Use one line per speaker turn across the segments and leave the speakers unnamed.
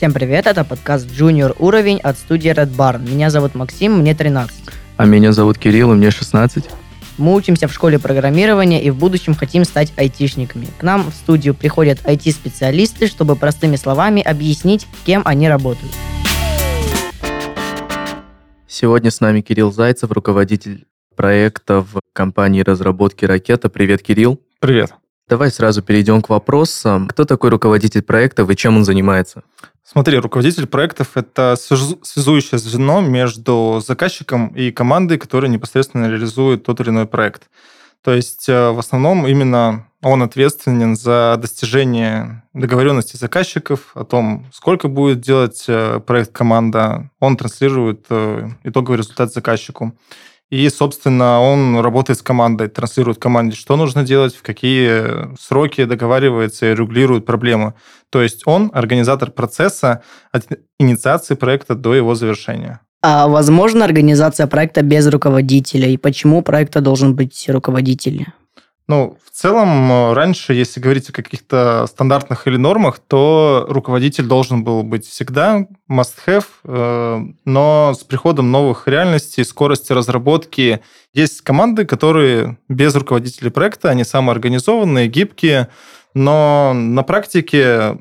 Всем привет, это подкаст Junior уровень от студии Red Barn. Меня зовут Максим, мне 13.
А меня зовут Кирилл, и мне 16.
Мы учимся в школе программирования и в будущем хотим стать айтишниками. К нам в студию приходят IT-специалисты, чтобы простыми словами объяснить, кем они работают.
Сегодня с нами Кирилл Зайцев, руководитель проекта в компании разработки «Ракета». Привет, Кирилл.
Привет.
Давай сразу перейдем к вопросам. Кто такой руководитель проектов и чем он занимается?
Смотри, руководитель проектов – это связующее звено между заказчиком и командой, которая непосредственно реализует тот или иной проект. То есть э, в основном именно он ответственен за достижение договоренности заказчиков о том, сколько будет делать э, проект команда. Он транслирует э, итоговый результат заказчику. И, собственно, он работает с командой, транслирует команде, что нужно делать, в какие сроки договаривается и регулирует проблемы. То есть он организатор процесса от инициации проекта до его завершения.
А возможно организация проекта без руководителя? И почему проекта должен быть руководитель?
Ну, в целом, э, раньше, если говорить о каких-то стандартных или нормах, то руководитель должен был быть всегда must-have, э, но с приходом новых реальностей, скорости разработки, есть команды, которые без руководителя проекта, они самоорганизованные, гибкие, но на практике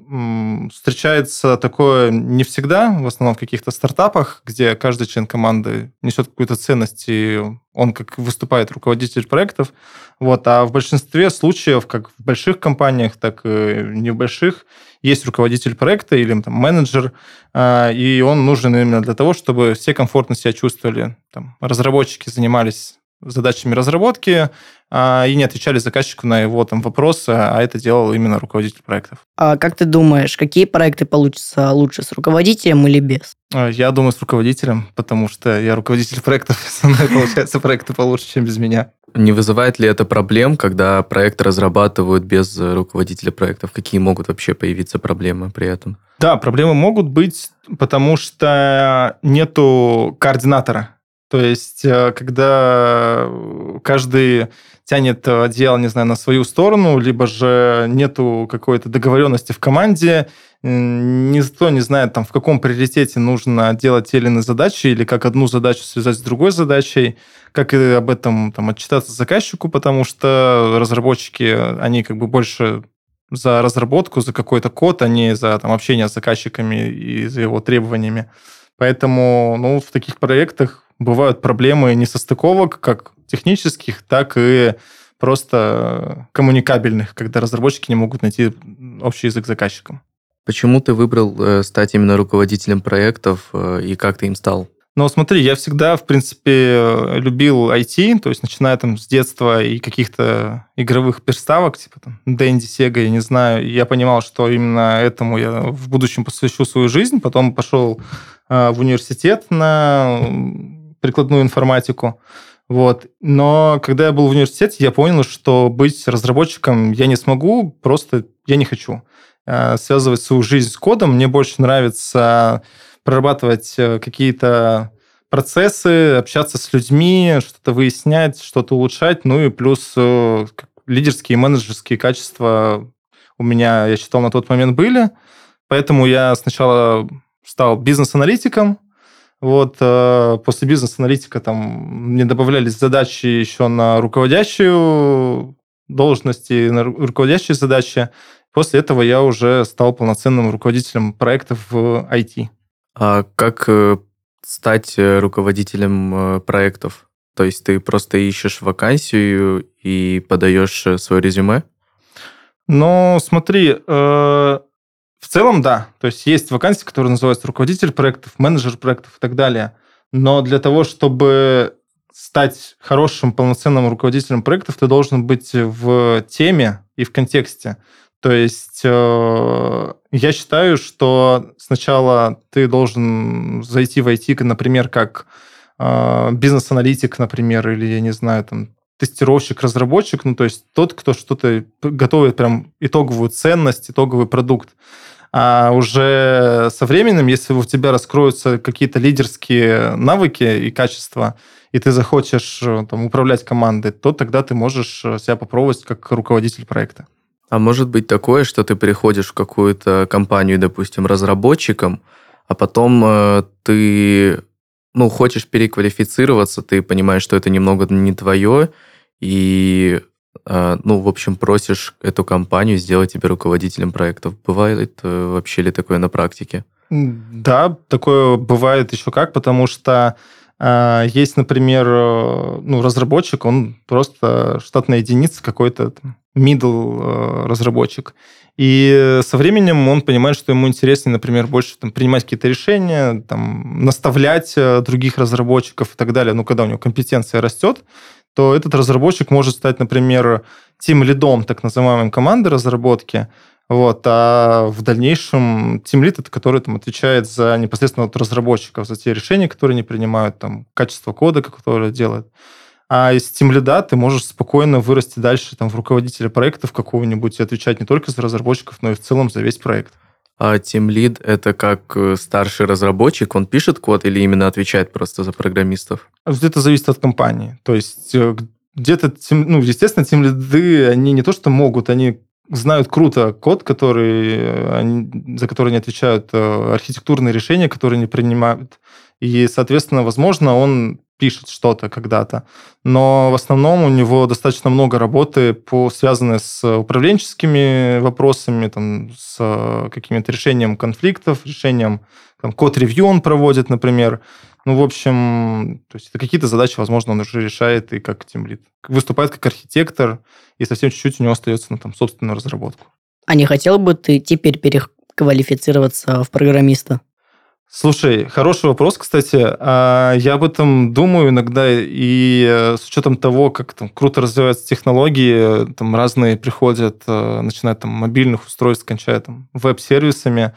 встречается такое не всегда, в основном в каких-то стартапах, где каждый член команды несет какую-то ценность, и он как выступает руководитель проектов. Вот. А в большинстве случаев, как в больших компаниях, так и не в больших, есть руководитель проекта или там, менеджер, а, и он нужен именно для того, чтобы все комфортно себя чувствовали. Там, разработчики занимались задачами разработки а, и не отвечали заказчику на его там вопросы, а это делал именно руководитель проектов.
А как ты думаешь, какие проекты получатся лучше, с руководителем или без?
А, я думаю, с руководителем, потому что я руководитель проектов, со мной получается проекты получше, чем без меня.
Не вызывает ли это проблем, когда проект разрабатывают без руководителя проектов? Какие могут вообще появиться проблемы при этом?
Да, проблемы могут быть, потому что нету координатора. То есть, э, когда каждый тянет одеяло, не знаю, на свою сторону, либо же нету какой-то договоренности в команде, никто не знает, там, в каком приоритете нужно делать те или иные задачи, или как одну задачу связать с другой задачей, как и об этом там, отчитаться заказчику, потому что разработчики, они как бы больше за разработку, за какой-то код, а не за там, общение с заказчиками и за его требованиями. Поэтому ну, в таких проектах бывают проблемы несостыковок, как технических, так и просто коммуникабельных, когда разработчики не могут найти общий язык с заказчиком.
Почему ты выбрал э, стать именно руководителем проектов э, и как ты им стал?
Ну, смотри, я всегда, в принципе, любил IT, то есть начиная там с детства и каких-то игровых переставок, типа там Дэнди, Сега, я не знаю, я понимал, что именно этому я в будущем посвящу свою жизнь. Потом пошел э, в университет на прикладную информатику. Вот. Но когда я был в университете, я понял, что быть разработчиком я не смогу, просто я не хочу. Э, связывать свою жизнь с кодом. Мне больше нравится прорабатывать э, какие-то процессы, общаться с людьми, что-то выяснять, что-то улучшать. Ну и плюс э, лидерские и менеджерские качества у меня, я считал, на тот момент были. Поэтому я сначала стал бизнес-аналитиком, вот э, после бизнес-аналитика там мне добавлялись задачи еще на руководящую должности, на руководящие задачи. После этого я уже стал полноценным руководителем проектов в IT.
А как э, стать э, руководителем проектов? То есть ты просто ищешь вакансию и подаешь свое резюме?
Ну, смотри, в целом, да. То есть есть вакансии, которые называются руководитель проектов, менеджер проектов и так далее. Но для того, чтобы стать хорошим, полноценным руководителем проектов, ты должен быть в теме и в контексте. То есть э, я считаю, что сначала ты должен зайти в IT, например, как э, бизнес-аналитик, например, или, я не знаю, там, тестировщик, разработчик, ну, то есть тот, кто что-то готовит прям итоговую ценность, итоговый продукт. А уже со временем, если у тебя раскроются какие-то лидерские навыки и качества, и ты захочешь э, там, управлять командой, то тогда ты можешь э, себя попробовать как руководитель проекта.
А может быть такое, что ты приходишь в какую-то компанию, допустим, разработчиком, а потом э, ты ну, хочешь переквалифицироваться, ты понимаешь, что это немного не твое, и, э, ну, в общем, просишь эту компанию сделать тебя руководителем проектов. Бывает э, вообще ли такое на практике?
Да, такое бывает еще как, потому что э, есть, например, э, ну, разработчик, он просто штатная единица, какой-то middle э, разработчик. И со временем он понимает, что ему интереснее, например, больше там, принимать какие-то решения, там, наставлять других разработчиков и так далее. Ну, когда у него компетенция растет, то этот разработчик может стать, например, тем лидом так называемой команды разработки, вот, а в дальнейшем Team Lead это который там отвечает за непосредственно вот разработчиков, за те решения, которые они принимают, там, качество кода, которое делают. А из Team Lead ты можешь спокойно вырасти дальше там, в руководителя проектов какого-нибудь и отвечать не только за разработчиков, но и в целом за весь проект.
А Team Lead это как э, старший разработчик, он пишет код или именно отвечает просто за программистов?
Это зависит от компании. То есть э, где-то, ну, естественно, Team Lead, они не то что могут, они знают круто код, который, э, они, за который они отвечают, архитектурные решения, которые они принимают. И, соответственно, возможно, он пишет что-то когда-то. Но в основном у него достаточно много работы, по, связанной с управленческими вопросами, там, с э, какими-то решением конфликтов, решением там, код-ревью он проводит, например. Ну, в общем, то есть это какие-то задачи, возможно, он уже решает и как тимлит. Выступает как архитектор, и совсем чуть-чуть у него остается на там, собственную разработку.
А не хотел бы ты теперь переквалифицироваться в программиста?
Слушай, хороший вопрос, кстати. А, я об этом думаю иногда, и э, с учетом того, как там круто развиваются технологии, там разные приходят, э, начиная там мобильных устройств, кончая там веб-сервисами,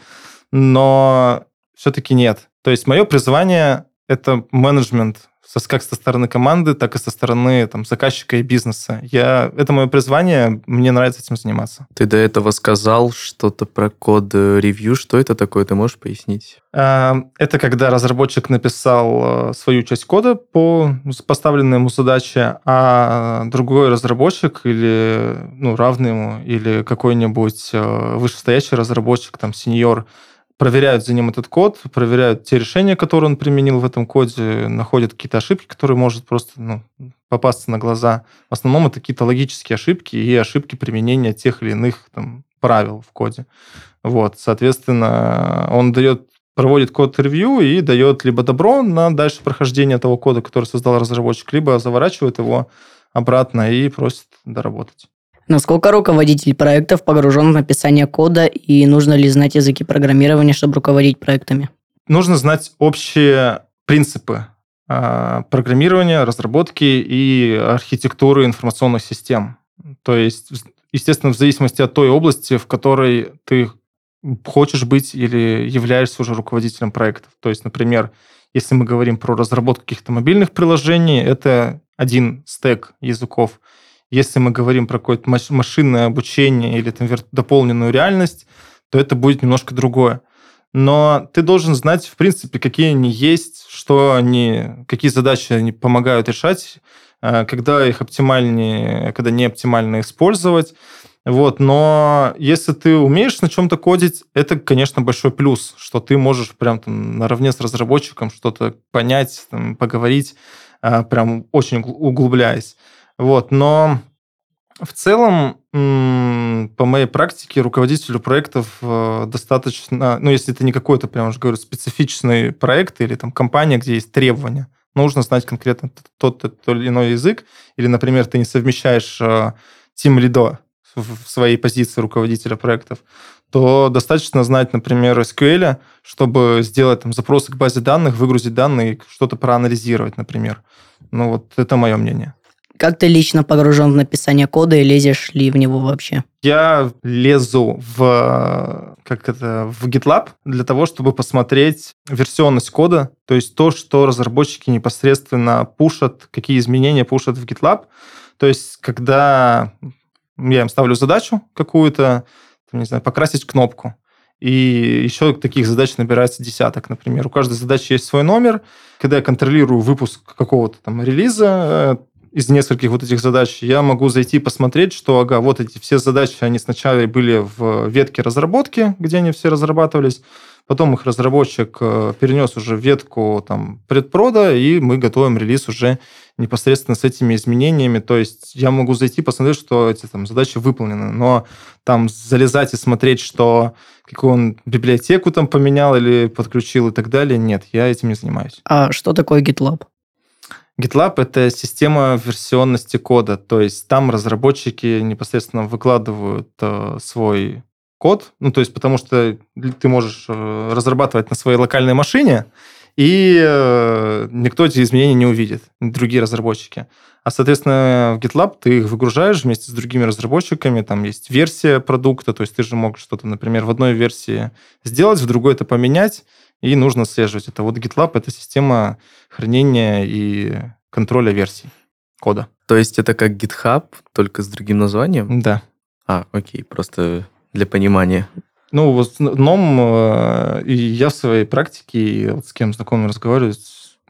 но все-таки нет. То есть мое призвание – это менеджмент как со стороны команды, так и со стороны там, заказчика и бизнеса. Я, это мое призвание, мне нравится этим заниматься.
Ты до этого сказал что-то про код ревью. Что это такое? Ты можешь пояснить?
А, это когда разработчик написал э, свою часть кода по поставленной ему задаче, а другой разработчик или ну, равный ему, или какой-нибудь э, вышестоящий разработчик, там, сеньор, проверяют за ним этот код, проверяют те решения, которые он применил в этом коде, находят какие-то ошибки, которые может просто ну, попасться на глаза. В основном это какие-то логические ошибки и ошибки применения тех или иных там, правил в коде. Вот, соответственно, он дает проводит код-ревью и дает либо добро на дальше прохождение того кода, который создал разработчик, либо заворачивает его обратно и просит доработать.
Насколько руководитель проектов погружен в написание кода и нужно ли знать языки программирования, чтобы руководить проектами?
Нужно знать общие принципы а, программирования, разработки и архитектуры информационных систем. То есть, естественно, в зависимости от той области, в которой ты хочешь быть или являешься уже руководителем проектов. То есть, например, если мы говорим про разработку каких-то мобильных приложений, это один стек языков – если мы говорим про какое-то машинное обучение или там, дополненную реальность, то это будет немножко другое. Но ты должен знать, в принципе, какие они есть, что они, какие задачи они помогают решать, э, когда их оптимальнее, когда не оптимально использовать. Вот, но если ты умеешь на чем-то кодить, это, конечно, большой плюс, что ты можешь прям там наравне с разработчиком что-то понять, там, поговорить, э, прям очень углубляясь. Вот, но в целом, по моей практике, руководителю проектов э, достаточно, ну, если это не какой-то, прям уже говорю, специфичный проект или там компания, где есть требования, нужно знать конкретно тот, тот или иной язык, или, например, ты не совмещаешь тим э, лидо в своей позиции руководителя проектов, то достаточно знать, например, SQL, чтобы сделать там запросы к базе данных, выгрузить данные, что-то проанализировать, например. Ну вот это мое мнение.
Как ты лично погружен в написание кода и лезешь ли в него вообще?
Я лезу в, как это, в GitLab для того, чтобы посмотреть версионность кода, то есть то, что разработчики непосредственно пушат, какие изменения пушат в GitLab. То есть, когда я им ставлю задачу какую-то, не знаю, покрасить кнопку, и еще таких задач набирается десяток, например. У каждой задачи есть свой номер. Когда я контролирую выпуск какого-то там релиза, из нескольких вот этих задач, я могу зайти посмотреть, что, ага, вот эти все задачи, они сначала были в ветке разработки, где они все разрабатывались, потом их разработчик э, перенес уже в ветку там, предпрода, и мы готовим релиз уже непосредственно с этими изменениями. То есть я могу зайти, посмотреть, что эти там, задачи выполнены, но там залезать и смотреть, что какую он библиотеку там поменял или подключил и так далее, нет, я этим не занимаюсь.
А что такое GitLab?
GitLab — это система версионности кода, то есть там разработчики непосредственно выкладывают э, свой код, ну, то есть потому что ты можешь э, разрабатывать на своей локальной машине, и э, никто эти изменения не увидит, другие разработчики. А, соответственно, в GitLab ты их выгружаешь вместе с другими разработчиками, там есть версия продукта, то есть ты же мог что-то, например, в одной версии сделать, в другой это поменять, и нужно отслеживать это. Вот GitLab — это система хранения и контроля версий кода.
То есть это как GitHub, только с другим названием?
Да.
А, окей, просто для понимания.
Ну, в основном э, и я в своей практике, и вот с кем знакомым разговариваю,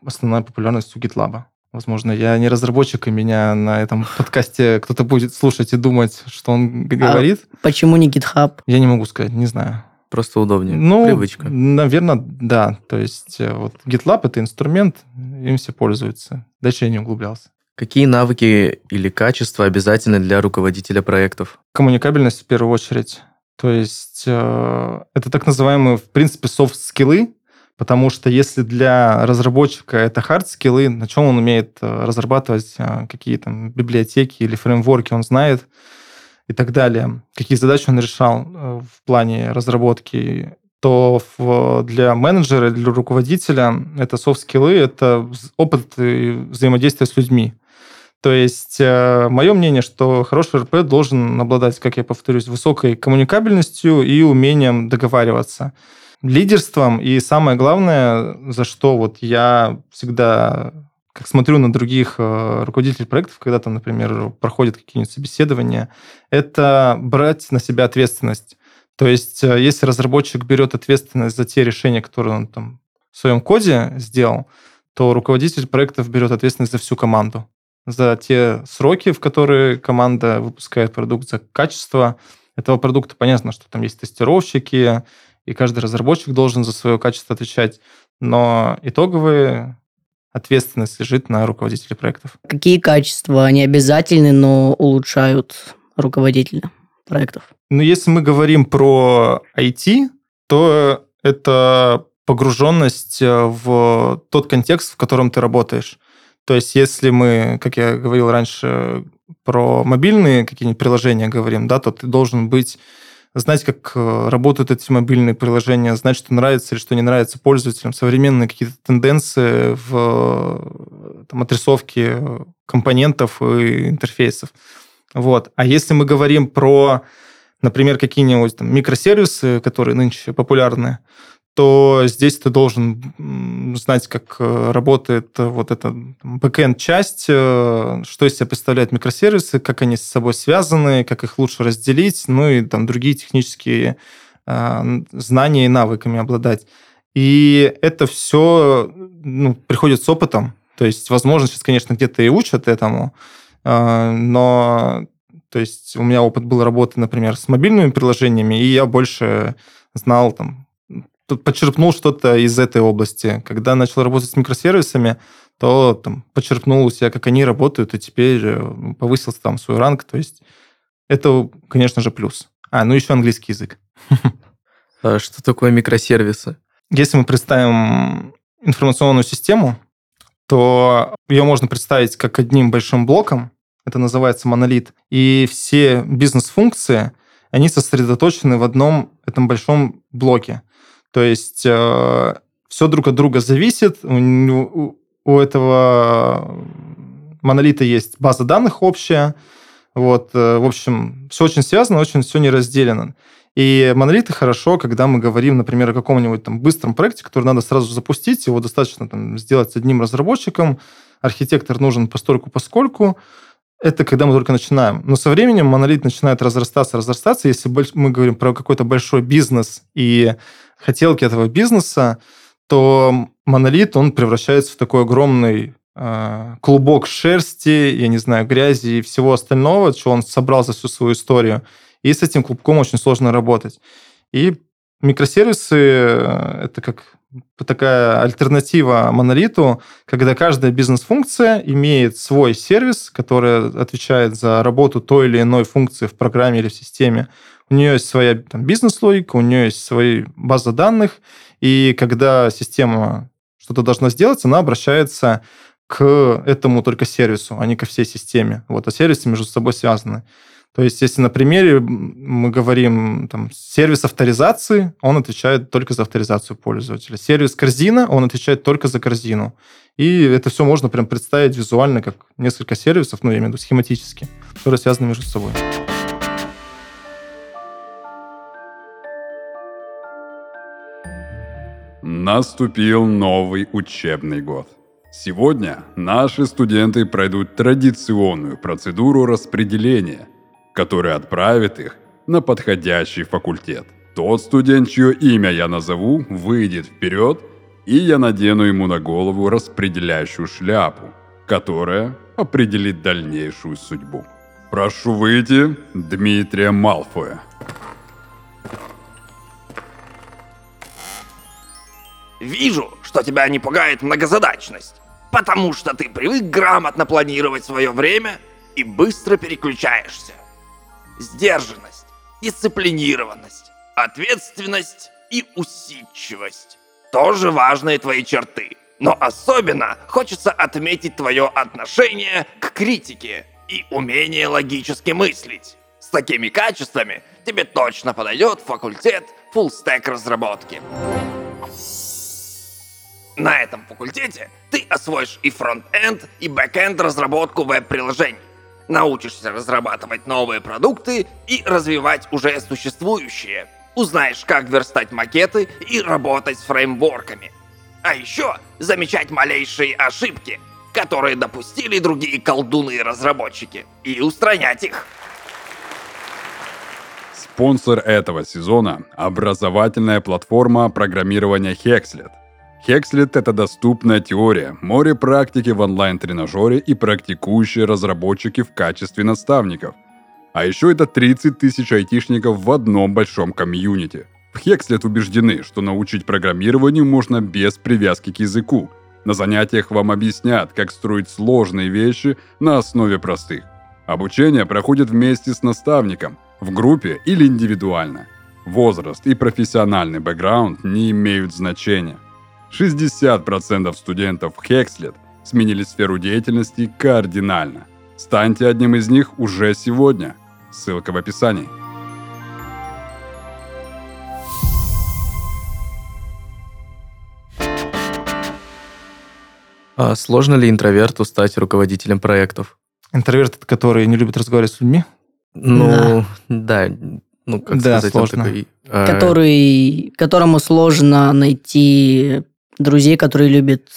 основная популярность у GitLab. Возможно, я не разработчик, и меня на этом подкасте кто-то будет слушать и думать, что он говорит.
А почему не GitHub?
Я не могу сказать, не знаю.
Просто удобнее,
ну,
привычка.
Наверное, да. То есть э, вот GitLab — это инструмент, им все пользуются. Дальше я не углублялся.
Какие навыки или качества обязательны для руководителя проектов?
Коммуникабельность в первую очередь то есть э, это так называемые, в принципе, софт-скиллы, потому что если для разработчика это хард-скиллы, на чем он умеет э, разрабатывать, э, какие там библиотеки или фреймворки он знает и так далее, какие задачи он решал в плане разработки, то для менеджера, для руководителя это софт-скиллы, это опыт взаимодействия с людьми. То есть э, мое мнение, что хороший РП должен обладать, как я повторюсь, высокой коммуникабельностью и умением договариваться, лидерством. И самое главное, за что вот я всегда как смотрю на других э, руководителей проектов, когда там, например, проходят какие-нибудь собеседования, это брать на себя ответственность. То есть, э, если разработчик берет ответственность за те решения, которые он там в своем коде сделал, то руководитель проектов берет ответственность за всю команду за те сроки, в которые команда выпускает продукт, за качество этого продукта. Понятно, что там есть тестировщики, и каждый разработчик должен за свое качество отвечать, но итоговые ответственность лежит на руководителе проектов.
Какие качества не обязательны, но улучшают руководителя проектов?
Ну, если мы говорим про IT, то это погруженность в тот контекст, в котором ты работаешь. То есть если мы, как я говорил раньше, про мобильные какие-нибудь приложения говорим, да, то ты должен быть знать, как э, работают эти мобильные приложения, знать, что нравится или что не нравится пользователям, современные какие-то тенденции в там, отрисовке компонентов и интерфейсов. Вот. А если мы говорим про, например, какие-нибудь там, микросервисы, которые нынче популярны, то здесь ты должен знать, как э, работает э, вот эта бэкэнд-часть, э, что из себя представляют микросервисы, как они с собой связаны, как их лучше разделить, ну и там другие технические знания и навыками обладать. И это все ну, приходит с опытом. То есть, возможно, сейчас, конечно, где-то и учат этому, но то есть у меня опыт был работы, например, с мобильными приложениями, и я больше знал там почерпнул что-то из этой области. Когда начал работать с микросервисами, то там, почерпнул у себя, как они работают, и теперь э, повысился там свой ранг. То есть это, конечно же, плюс. А, ну еще английский язык.
А что такое микросервисы?
Если мы представим информационную систему, то ее можно представить как одним большим блоком, это называется монолит, и все бизнес-функции, они сосредоточены в одном этом большом блоке. То есть э, все друг от друга зависит. У, у этого монолита есть база данных общая. Вот, э, в общем, все очень связано, очень все не разделено. И монолиты хорошо, когда мы говорим, например, о каком-нибудь там быстром проекте, который надо сразу запустить, его достаточно там, сделать с одним разработчиком, архитектор нужен постольку поскольку, это когда мы только начинаем. Но со временем монолит начинает разрастаться, разрастаться. Если мы говорим про какой-то большой бизнес и хотелки этого бизнеса, то монолит, он превращается в такой огромный э, клубок шерсти, я не знаю, грязи и всего остального, что он собрал за всю свою историю. И с этим клубком очень сложно работать. И микросервисы э, – это как такая альтернатива монолиту, когда каждая бизнес-функция имеет свой сервис, который отвечает за работу той или иной функции в программе или в системе. У нее есть своя там, бизнес-логика, у нее есть свои базы данных, и когда система что-то должна сделать, она обращается к этому только сервису, а не ко всей системе. Вот, а сервисы между собой связаны. То есть, если на примере мы говорим, там, сервис авторизации, он отвечает только за авторизацию пользователя. Сервис корзина, он отвечает только за корзину. И это все можно прям представить визуально, как несколько сервисов, ну, я имею в виду схематически, которые связаны между собой.
Наступил новый учебный год. Сегодня наши студенты пройдут традиционную процедуру распределения, которая отправит их на подходящий факультет. Тот студент, чье имя я назову, выйдет вперед, и я надену ему на голову распределяющую шляпу, которая определит дальнейшую судьбу. Прошу выйти Дмитрия Малфоя.
Вижу, что тебя не пугает многозадачность, потому что ты привык грамотно планировать свое время и быстро переключаешься. Сдержанность, дисциплинированность, ответственность и усидчивость – тоже важные твои черты. Но особенно хочется отметить твое отношение к критике и умение логически мыслить. С такими качествами тебе точно подойдет факультет full-stack разработки. На этом факультете ты освоишь и front-end, и back-end разработку веб-приложений. Научишься разрабатывать новые продукты и развивать уже существующие. Узнаешь, как верстать макеты и работать с фреймворками. А еще замечать малейшие ошибки, которые допустили другие колдуны-разработчики, и устранять их.
Спонсор этого сезона – образовательная платформа программирования Hexlet. Hexlet – это доступная теория, море практики в онлайн-тренажере и практикующие разработчики в качестве наставников. А еще это 30 тысяч айтишников в одном большом комьюнити. В Hexlet убеждены, что научить программированию можно без привязки к языку. На занятиях вам объяснят, как строить сложные вещи на основе простых. Обучение проходит вместе с наставником, в группе или индивидуально. Возраст и профессиональный бэкграунд не имеют значения – 60% студентов Хекслет сменили сферу деятельности кардинально. Станьте одним из них уже сегодня. Ссылка в описании.
А сложно ли интроверту стать руководителем проектов?
Интроверт, который не любит разговаривать с людьми?
Ну, да, ну, как
Да,
сказать,
сложно.
такой... э,
Который, которому сложно найти друзей, которые любят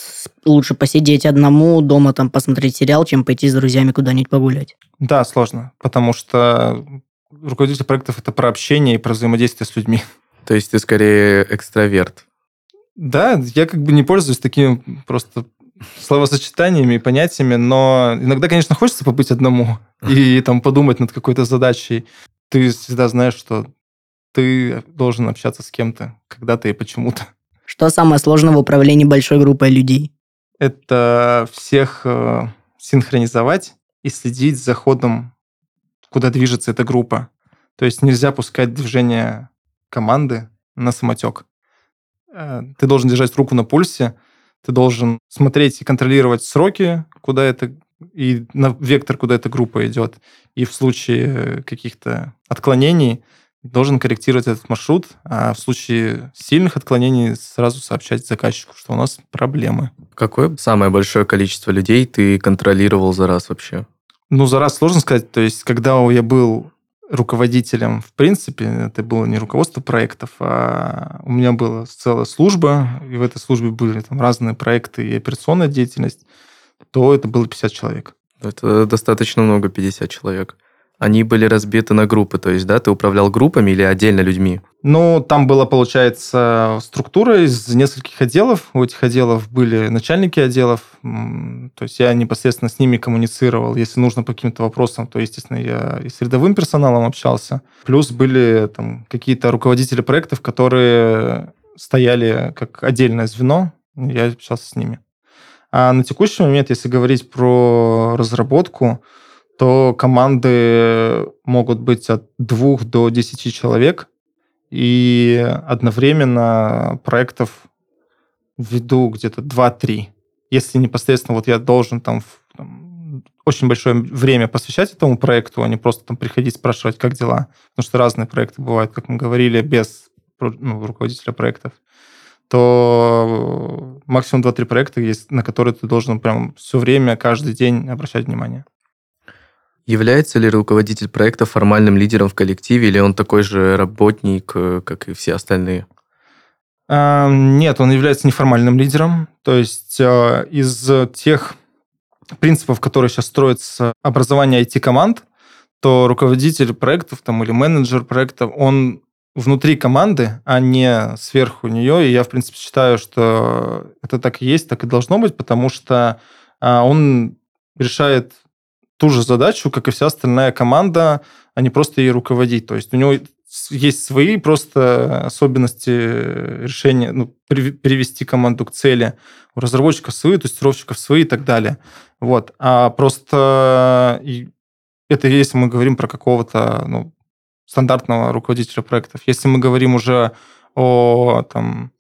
лучше посидеть одному дома, там посмотреть сериал, чем пойти с друзьями куда-нибудь погулять.
Да, сложно, потому что руководитель проектов – это про общение и про взаимодействие с людьми.
То есть ты скорее экстраверт.
Да, я как бы не пользуюсь такими просто словосочетаниями и понятиями, но иногда, конечно, хочется побыть одному и там подумать над какой-то задачей. Ты всегда знаешь, что ты должен общаться с кем-то когда-то и почему-то.
Что самое сложное в управлении большой группой людей?
Это всех э, синхронизовать и следить за ходом, куда движется эта группа. То есть нельзя пускать движение команды на самотек. Э, Ты должен держать руку на пульсе, ты должен смотреть и контролировать сроки, куда это и на вектор, куда эта группа идет. И в случае э, каких-то отклонений должен корректировать этот маршрут, а в случае сильных отклонений сразу сообщать заказчику, что у нас проблемы.
Какое самое большое количество людей ты контролировал за раз вообще?
Ну, за раз сложно сказать. То есть, когда я был руководителем, в принципе, это было не руководство проектов, а у меня была целая служба, и в этой службе были там разные проекты и операционная деятельность, то это было 50 человек.
Это достаточно много, 50 человек. Они были разбиты на группы, то есть, да, ты управлял группами или отдельно людьми?
Ну, там была, получается, структура из нескольких отделов. У этих отделов были начальники отделов. То есть я непосредственно с ними коммуницировал. Если нужно по каким-то вопросам, то, естественно, я и с рядовым персоналом общался. Плюс были там какие-то руководители проектов, которые стояли как отдельное звено. Я общался с ними. А на текущий момент, если говорить про разработку, то команды могут быть от двух до десяти человек, и одновременно проектов веду где-то 2-3. Если непосредственно вот я должен там, там очень большое время посвящать этому проекту, а не просто там приходить спрашивать, как дела. Потому что разные проекты бывают, как мы говорили, без ну, руководителя проектов то максимум 2-3 проекта есть, на которые ты должен прям все время, каждый день обращать внимание.
Является ли руководитель проекта формальным лидером в коллективе, или он такой же работник, э, как и все остальные?
А, нет, он является неформальным лидером. То есть э, из тех принципов, которые сейчас строятся образование IT-команд, то руководитель проектов там, или менеджер проектов, он внутри команды, а не сверху нее. И я, в принципе, считаю, что это так и есть, так и должно быть, потому что а, он решает ту же задачу, как и вся остальная команда, а не просто ей руководить. То есть у него есть свои просто особенности решения, ну, перевести команду к цели. У разработчиков свои, у тестировщиков свои и так далее. Вот. А просто это если мы говорим про какого-то ну, стандартного руководителя проектов. Если мы говорим уже о там,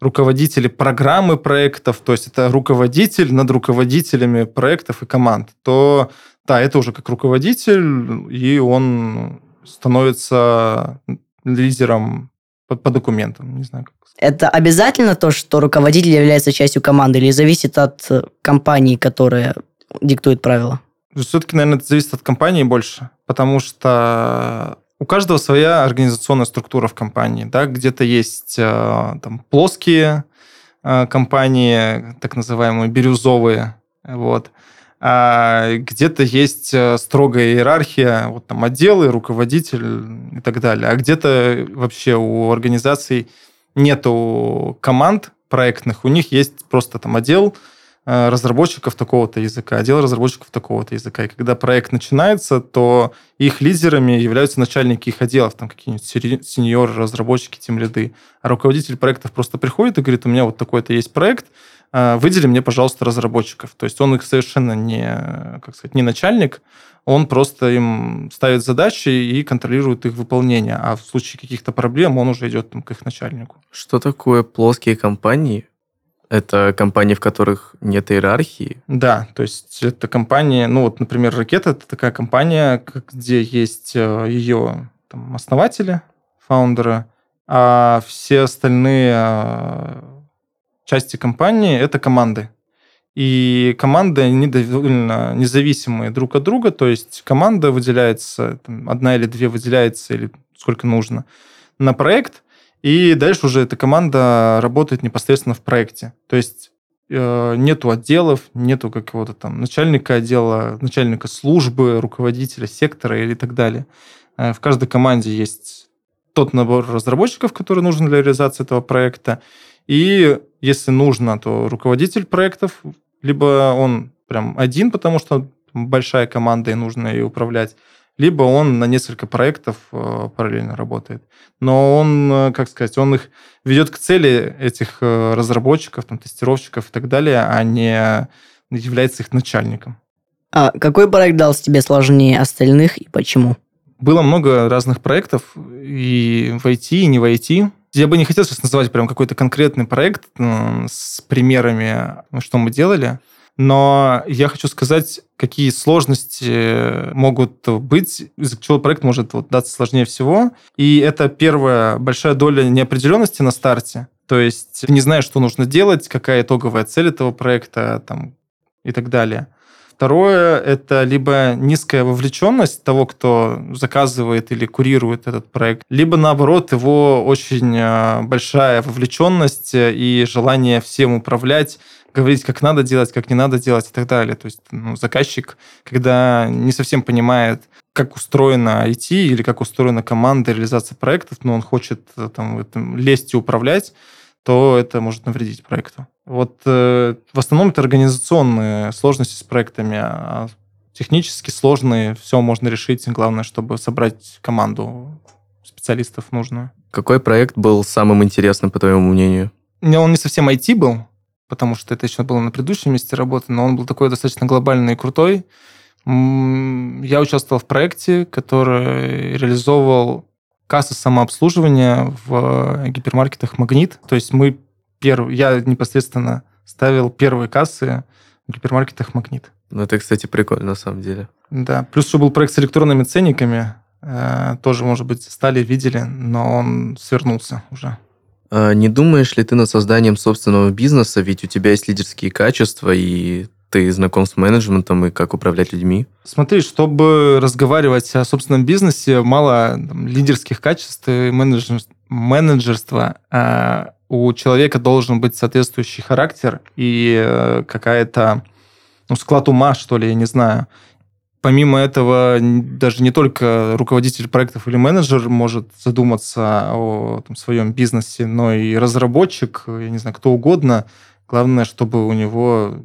руководителе программы проектов, то есть это руководитель над руководителями проектов и команд, то да, это уже как руководитель, и он становится лидером по, по документам, не знаю как.
Это обязательно то, что руководитель является частью команды, или зависит от э, компании, которая диктует правила?
Все-таки, наверное, это зависит от компании больше, потому что у каждого своя организационная структура в компании. Да? Где-то есть э, там, плоские э, компании, так называемые бирюзовые, вот. А где-то есть э, строгая иерархия, вот там отделы, руководитель и так далее. А где-то вообще у организаций нету команд проектных, у них есть просто там отдел, Э, разработчиков такого-то языка, отдел разработчиков такого-то языка. И когда проект начинается, то их лидерами являются начальники их отделов, там какие-нибудь сеньор, разработчики, тем ряды. А руководитель проектов просто приходит и говорит, у меня вот такой-то есть проект, выдели мне, пожалуйста, разработчиков. То есть он их совершенно не, как сказать, не начальник, он просто им ставит задачи и контролирует их выполнение. А в случае каких-то проблем он уже идет там, к их начальнику.
Что такое плоские компании? Это компании, в которых нет иерархии?
Да, то есть это компания, ну вот, например, Ракета – это такая компания, где есть э, ее там, основатели, фаундеры, а все остальные э, части компании – это команды. И команды, они довольно независимые друг от друга, то есть команда выделяется, там, одна или две выделяется, или сколько нужно, на проект, и дальше уже эта команда работает непосредственно в проекте. То есть э, нету отделов, нету какого-то там начальника отдела, начальника службы, руководителя сектора или так далее. Э, в каждой команде есть тот набор разработчиков, который нужен для реализации этого проекта. И если нужно, то руководитель проектов, либо он прям один, потому что большая команда и нужно ее управлять, либо он на несколько проектов э, параллельно работает. Но он, э, как сказать, он их ведет к цели этих э, разработчиков, там, тестировщиков и так далее, а не является их начальником.
А какой проект дался тебе сложнее остальных и почему?
Было много разных проектов и в IT, и не в IT. Я бы не хотел сейчас называть прям какой-то конкретный проект с примерами, что мы делали. Но я хочу сказать, какие сложности могут быть, из-за чего проект может вот даться сложнее всего. И это первая большая доля неопределенности на старте. То есть не знаешь, что нужно делать, какая итоговая цель этого проекта там, и так далее. Второе – это либо низкая вовлеченность того, кто заказывает или курирует этот проект, либо, наоборот, его очень а, большая вовлеченность и желание всем управлять, говорить, как надо делать, как не надо делать и так далее. То есть ну, заказчик, когда не совсем понимает, как устроена IT или как устроена команда реализации проектов, но он хочет э, там, лезть и управлять, то это может навредить проекту. Вот э, в основном это организационные сложности с проектами, а технически сложные все можно решить. Главное, чтобы собрать команду специалистов нужную.
Какой проект был самым интересным, по твоему мнению?
Не, Он не совсем IT был, потому что это еще было на предыдущем месте работы, но он был такой достаточно глобальный и крутой. Я участвовал в проекте, который реализовывал кассы самообслуживания в гипермаркетах «Магнит». То есть мы перв... я непосредственно ставил первые кассы в гипермаркетах «Магнит».
Ну, это, кстати, прикольно, на самом деле.
Да. Плюс еще был проект с электронными ценниками. Э, тоже, может быть, стали, видели, но он свернулся уже.
А не думаешь ли ты над созданием собственного бизнеса, ведь у тебя есть лидерские качества, и ты знаком с менеджментом и как управлять людьми?
Смотри, чтобы разговаривать о собственном бизнесе, мало там, лидерских качеств и менеджер, менеджерства. А у человека должен быть соответствующий характер и э, какая-то ну, склад ума, что ли, я не знаю. Помимо этого, даже не только руководитель проектов или менеджер может задуматься о там, своем бизнесе, но и разработчик, я не знаю, кто угодно. Главное, чтобы у него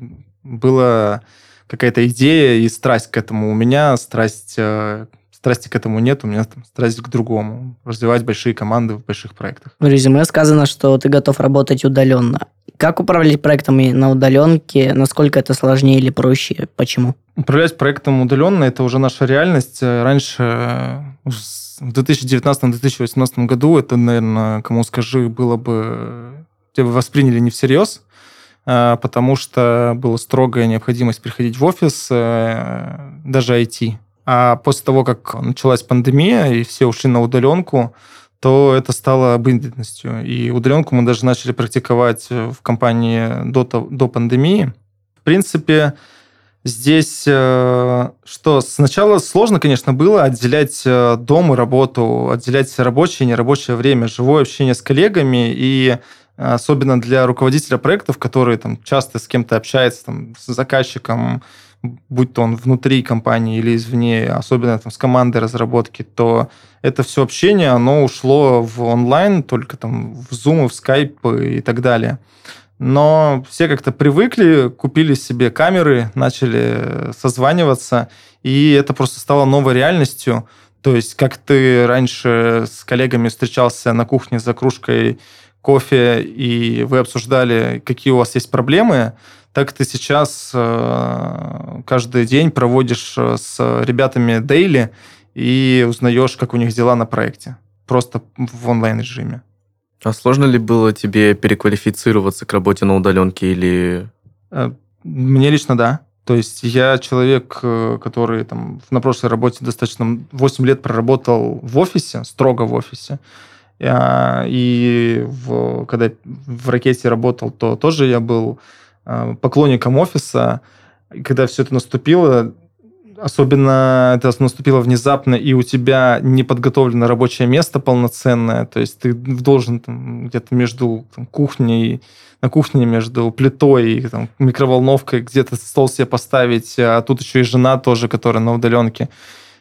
была какая-то идея и страсть к этому. У меня страсть, э, страсти к этому нет, у меня там страсть к другому. Развивать большие команды в больших проектах.
В резюме сказано, что ты готов работать удаленно. Как управлять проектами на удаленке? Насколько это сложнее или проще? Почему?
Управлять проектом удаленно – это уже наша реальность. Раньше, э, в 2019-2018 году, это, наверное, кому скажи, было бы... Тебя восприняли не всерьез, Э, потому что была строгая необходимость приходить в офис, э, даже IT. А после того, как началась пандемия, и все ушли на удаленку, то это стало обыденностью. И удаленку мы даже начали практиковать в компании до, до пандемии. В принципе, здесь э, что сначала сложно, конечно, было отделять дом и работу, отделять рабочее и нерабочее время, живое общение с коллегами и особенно для руководителя проектов, который там часто с кем-то общается, там, с заказчиком, будь то он внутри компании или извне, особенно там, с командой разработки, то это все общение, оно ушло в онлайн, только там в Zoom, в Skype и так далее. Но все как-то привыкли, купили себе камеры, начали созваниваться, и это просто стало новой реальностью. То есть, как ты раньше с коллегами встречался на кухне за кружкой кофе, и вы обсуждали, какие у вас есть проблемы, так ты сейчас э, каждый день проводишь э, с ребятами дейли и узнаешь, как у них дела на проекте. Просто в онлайн-режиме.
А сложно ли было тебе переквалифицироваться к работе на удаленке или...
Э, мне лично да. То есть я человек, который там на прошлой работе достаточно 8 лет проработал в офисе, строго в офисе. А, и в, когда в ракете работал, то тоже я был поклонником офиса. И когда все это наступило, особенно это наступило внезапно, и у тебя не подготовлено рабочее место полноценное, то есть ты должен там, где-то между там, кухней, на кухне между плитой и там, микроволновкой где-то стол себе поставить, а тут еще и жена тоже, которая на удаленке.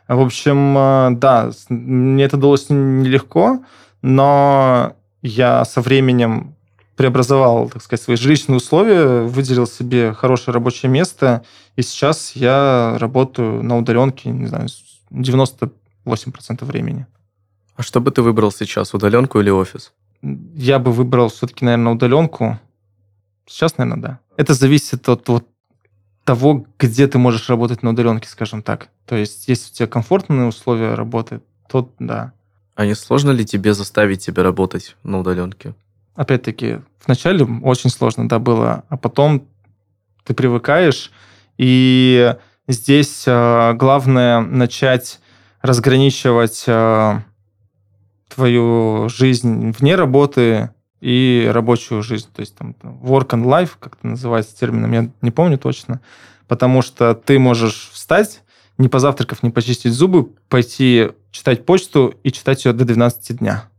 В общем, а, да, мне это далось нелегко, но я со временем преобразовал, так сказать, свои жилищные условия, выделил себе хорошее рабочее место, и сейчас я работаю на удаленке, не знаю, 98% времени.
А что бы ты выбрал сейчас, удаленку или офис?
Я бы выбрал все-таки, наверное, удаленку. Сейчас, наверное, да. Это зависит от вот того, где ты можешь работать на удаленке, скажем так. То есть, если у тебя комфортные условия работы, то да.
А не сложно ли тебе заставить себя работать на удаленке?
Опять-таки, вначале очень сложно, да, было, а потом ты привыкаешь, и здесь э, главное начать разграничивать э, твою жизнь вне работы и рабочую жизнь, то есть там work and life, как это называется термином, я не помню точно, потому что ты можешь встать, не позавтракав, не почистить зубы, пойти читать почту и читать ее до 12 дня.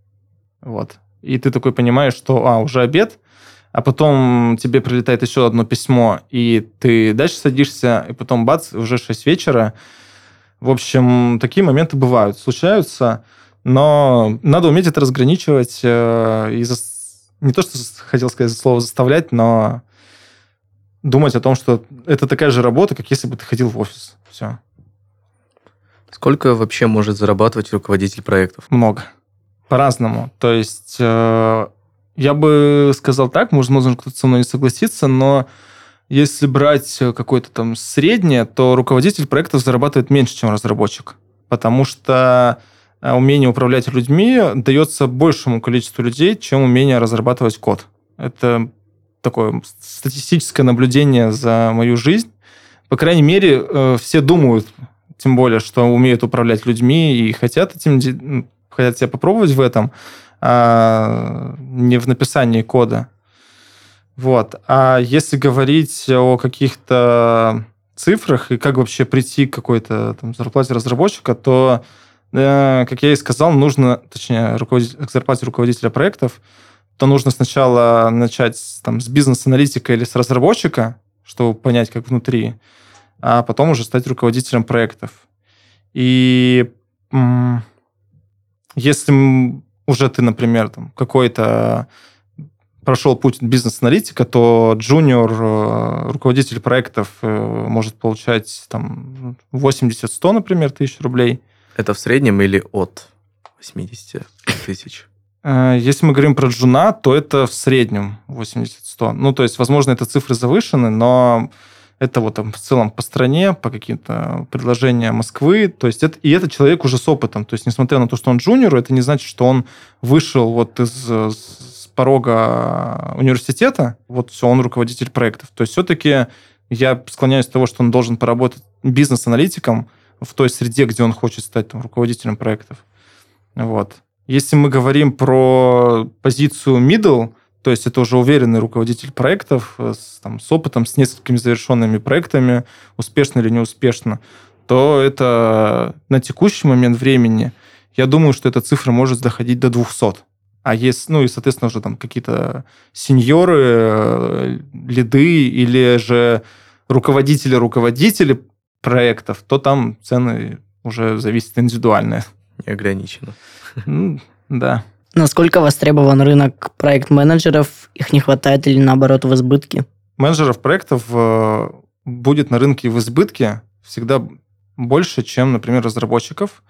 Вот. И ты такой понимаешь, что, а, уже обед, а потом тебе прилетает еще одно письмо, и ты дальше садишься, и потом бац, уже 6 вечера, В общем, такие моменты бывают, случаются, но надо уметь это разграничивать э, и за... не то, что хотел сказать слово заставлять, но думать о том, что это такая же работа, как если бы ты ходил в офис. Все.
Сколько вообще может зарабатывать руководитель проектов?
Много. По-разному. То есть э, я бы сказал так, может, можно кто-то со мной не согласиться, но если брать какое-то там среднее, то руководитель проектов зарабатывает меньше, чем разработчик. Потому что э, умение управлять людьми дается большему количеству людей, чем умение разрабатывать код. Это такое статистическое наблюдение за мою жизнь. По крайней мере, э, все думают, тем более, что умеют управлять людьми и хотят этим, хотят себя попробовать в этом, а не в написании кода. Вот. А если говорить о каких-то цифрах и как вообще прийти к какой-то там, зарплате разработчика, то, э, как я и сказал, нужно, точнее, к зарплате руководителя проектов, то нужно сначала начать там, с бизнес-аналитика или с разработчика, чтобы понять, как внутри, а потом уже стать руководителем проектов. И если уже ты, например, там, какой-то прошел путь бизнес-аналитика, то джуниор, э, руководитель проектов э, может получать там 80-100, например, тысяч рублей.
Это в среднем или от 80 тысяч?
Э, если мы говорим про джуна, то это в среднем 80-100. Ну, то есть, возможно, это цифры завышены, но это вот там в целом по стране, по каким-то предложениям Москвы. То есть это, и это человек уже с опытом. То есть несмотря на то, что он джуниор, это не значит, что он вышел вот из с порога университета, вот все, он руководитель проектов. То есть все-таки я склоняюсь к того, что он должен поработать бизнес-аналитиком в той среде, где он хочет стать там, руководителем проектов. Вот. Если мы говорим про позицию middle, то есть это уже уверенный руководитель проектов э, с, там, с опытом, с несколькими завершенными проектами, успешно или неуспешно, то это на текущий момент времени, я думаю, что эта цифра может доходить до 200. А есть, ну и, соответственно, уже там какие-то сеньоры, э, лиды или же руководители-руководители проектов, то там цены уже зависят индивидуальные.
Не ограничено.
Ну, да.
Насколько востребован рынок проект-менеджеров? Их не хватает или наоборот в избытке?
Менеджеров проектов э, будет на рынке в избытке всегда больше, чем, например, разработчиков.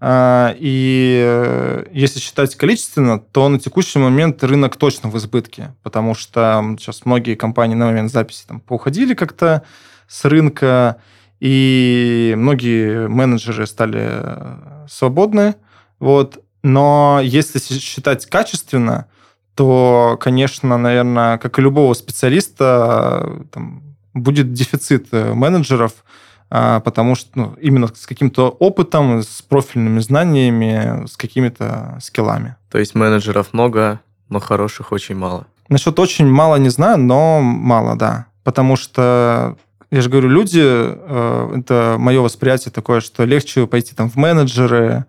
А, и э, если считать количественно, то на текущий момент рынок точно в избытке, потому что сейчас многие компании на момент записи там поуходили как-то с рынка, и многие менеджеры стали э, свободны. Вот. Но если считать качественно, то, конечно, наверное, как и любого специалиста, там, будет дефицит э, менеджеров, а, потому что ну, именно с каким-то опытом, с профильными знаниями, с какими-то скиллами.
То есть менеджеров много, но хороших очень мало.
Насчет очень мало не знаю, но мало, да. Потому что, я же говорю, люди, э, это мое восприятие такое, что легче пойти там в менеджеры,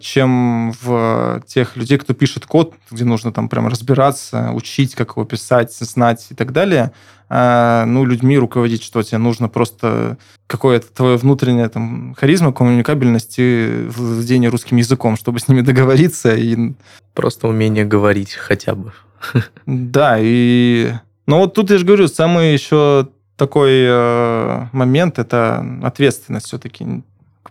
чем в тех людей, кто пишет код, где нужно там прям разбираться, учить, как его писать, знать и так далее. А, ну, людьми руководить, что тебе нужно просто какое-то твое внутреннее там харизма, коммуникабельность и владение русским языком, чтобы с ними договориться. И...
Просто умение говорить хотя бы.
Да, и... Ну, вот тут я же говорю, самый еще такой э, момент – это ответственность все-таки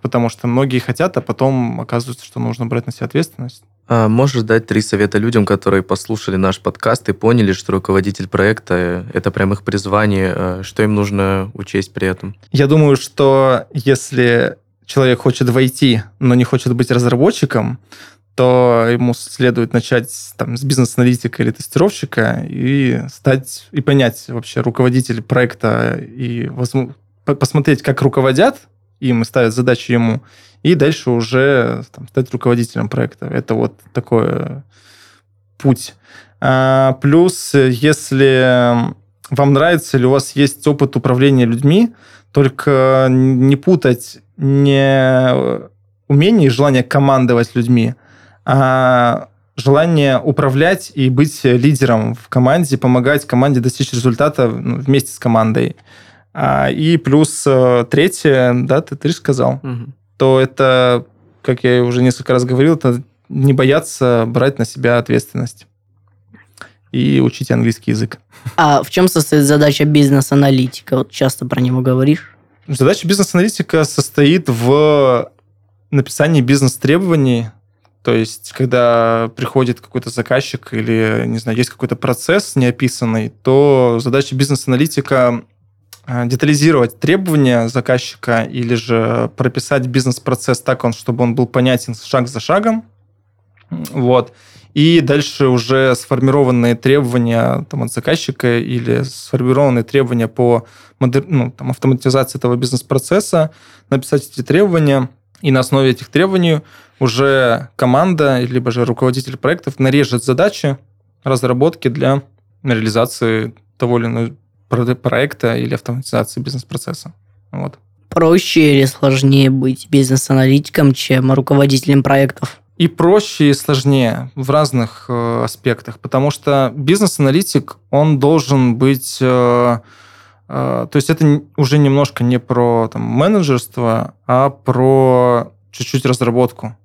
потому что многие хотят, а потом оказывается, что нужно брать на себя ответственность.
А можешь дать три совета людям, которые послушали наш подкаст и поняли, что руководитель проекта – это прям их призвание, э, что им нужно учесть при этом?
Я думаю, что если человек хочет войти, но не хочет быть разработчиком, то ему следует начать там, с бизнес-аналитика или тестировщика и стать и понять вообще руководитель проекта и возможно, посмотреть, как руководят им ставят задачи ему, и дальше уже там, стать руководителем проекта. Это вот такой путь. А, плюс, если вам нравится или у вас есть опыт управления людьми, только не путать не умение и желание командовать людьми, а желание управлять и быть лидером в команде, помогать команде достичь результата ну, вместе с командой. А, и плюс э, третье, да, ты, ты же сказал,
Мгм.
то это, как я уже несколько раз говорил, это не бояться брать на себя ответственность и учить английский язык.
А в чем состоит задача бизнес-аналитика? Вот часто про него говоришь.
Задача бизнес-аналитика состоит в написании бизнес-требований, то есть, когда приходит какой-то заказчик или, не знаю, есть какой-то процесс неописанный, то задача бизнес-аналитика детализировать требования заказчика или же прописать бизнес-процесс так, он, чтобы он был понятен шаг за шагом. Вот. И дальше уже сформированные требования там, от заказчика или сформированные требования по модер... ну, там, автоматизации этого бизнес-процесса, написать эти требования, и на основе этих требований уже команда, либо же руководитель проектов нарежет задачи разработки для реализации того или иного проекта или автоматизации бизнес-процесса. Вот.
Проще или сложнее быть бизнес-аналитиком, чем руководителем проектов?
И проще, и сложнее в разных э, аспектах, потому что бизнес-аналитик, он должен быть... э, э, то есть это уже немножко не про там, менеджерство, а про чуть-чуть разработку.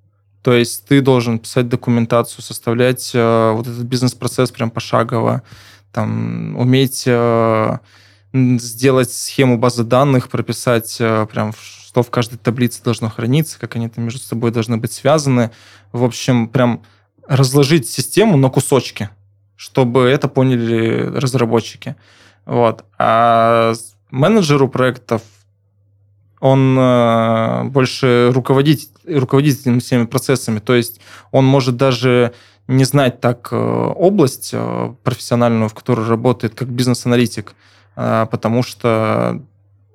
То есть ты должен писать документацию, составлять э, вот этот бизнес-процесс прям пошагово, там, уметь э, сделать схему базы данных, прописать э, прям, что в каждой таблице должно храниться, как они там между собой должны быть связаны. В общем, прям разложить систему на кусочки, чтобы это поняли разработчики. Вот. А менеджеру проектов он э, больше руководить, этими всеми процессами. То есть он может даже не знать так э, область э, профессиональную, в которой работает, как бизнес-аналитик, э, потому что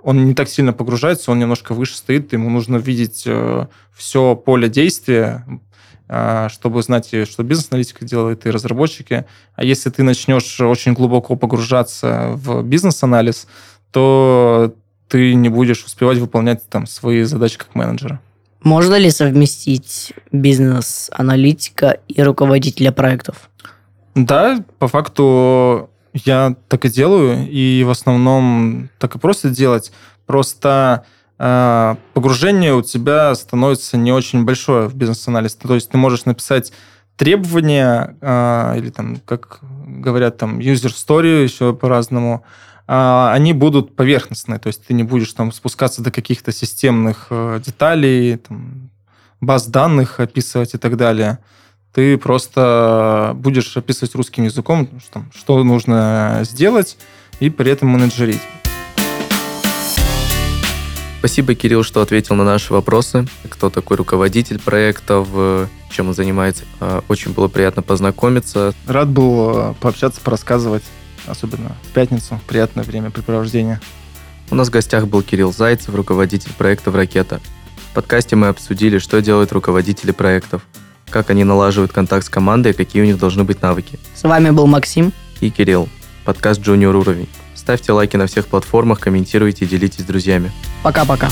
он не так сильно погружается, он немножко выше стоит, ему нужно видеть все поле действия, чтобы знать, что бизнес-аналитика делает, и разработчики. А если ты начнешь очень глубоко погружаться в бизнес-анализ, то ты не будешь успевать выполнять там свои задачи как менеджера.
Можно ли совместить бизнес-аналитика и руководителя проектов?
Да, по факту я так и делаю, и в основном так и просто делать. Просто э, погружение у тебя становится не очень большое в бизнес-анализ. То есть ты можешь написать требования, э, или там, как говорят, там, user story еще по-разному, они будут поверхностные, то есть ты не будешь там спускаться до каких-то системных э, деталей, там, баз данных описывать и так далее. Ты просто будешь описывать русским языком, что, что нужно сделать, и при этом менеджерить.
Спасибо, Кирилл, что ответил на наши вопросы. Кто такой руководитель проектов, чем он занимается. Э, Очень было приятно познакомиться.
Рад был э, пообщаться, порассказывать, особенно в пятницу. Приятное времяпрепровождение.
У нас в гостях был Кирилл Зайцев, руководитель проектов «Ракета». В подкасте мы обсудили, что делают руководители проектов, как они налаживают контакт с командой и какие у них должны быть навыки.
С вами был Максим.
И Кирилл, подкаст «Джуниор уровень». Ставьте лайки на всех платформах, комментируйте и делитесь с друзьями.
Пока-пока.